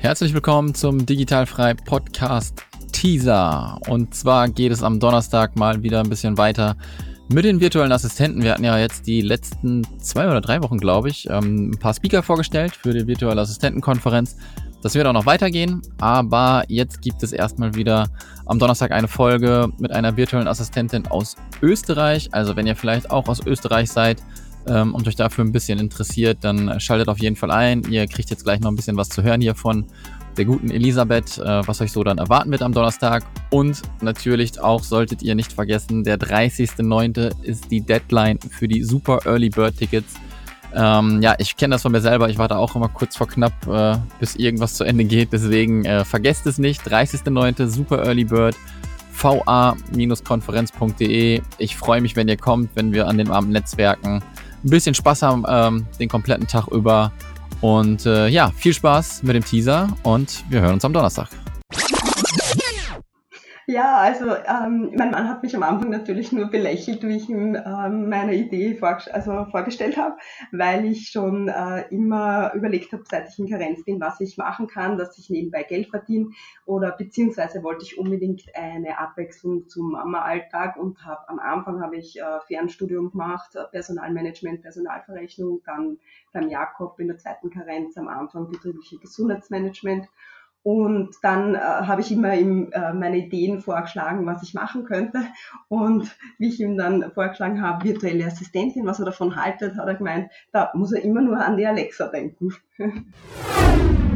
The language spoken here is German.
Herzlich willkommen zum Digitalfrei Podcast Teaser. Und zwar geht es am Donnerstag mal wieder ein bisschen weiter mit den virtuellen Assistenten. Wir hatten ja jetzt die letzten zwei oder drei Wochen, glaube ich, ähm, ein paar Speaker vorgestellt für die virtuelle Assistentenkonferenz. Das wird auch noch weitergehen, aber jetzt gibt es erstmal wieder am Donnerstag eine Folge mit einer virtuellen Assistentin aus Österreich. Also wenn ihr vielleicht auch aus Österreich seid, ähm, und euch dafür ein bisschen interessiert, dann schaltet auf jeden Fall ein. Ihr kriegt jetzt gleich noch ein bisschen was zu hören hier von der guten Elisabeth, äh, was euch so dann erwarten wird am Donnerstag. Und natürlich auch solltet ihr nicht vergessen, der 30.09. ist die Deadline für die Super Early Bird Tickets. Ähm, ja, ich kenne das von mir selber. Ich warte auch immer kurz vor knapp, äh, bis irgendwas zu Ende geht. Deswegen äh, vergesst es nicht. 30.09. Super Early Bird va-konferenz.de. Ich freue mich, wenn ihr kommt, wenn wir an den Abend netzwerken ein bisschen Spaß haben ähm, den kompletten Tag über. Und äh, ja, viel Spaß mit dem Teaser und wir hören uns am Donnerstag. Ja, also ähm, mein Mann hat mich am Anfang natürlich nur belächelt, wie ich ihm ähm, meine Idee vor, also vorgestellt habe, weil ich schon äh, immer überlegt habe, seit ich in Karenz bin, was ich machen kann, dass ich nebenbei Geld verdiene. Oder beziehungsweise wollte ich unbedingt eine Abwechslung zum Mama-Alltag und habe am Anfang habe ich äh, Fernstudium gemacht, äh, Personalmanagement, Personalverrechnung, dann beim Jakob in der zweiten Karenz am Anfang betriebliche Gesundheitsmanagement und dann äh, habe ich immer ihm äh, meine Ideen vorgeschlagen, was ich machen könnte. Und wie ich ihm dann vorgeschlagen habe, virtuelle Assistentin, was er davon haltet, hat er gemeint, da muss er immer nur an die Alexa denken.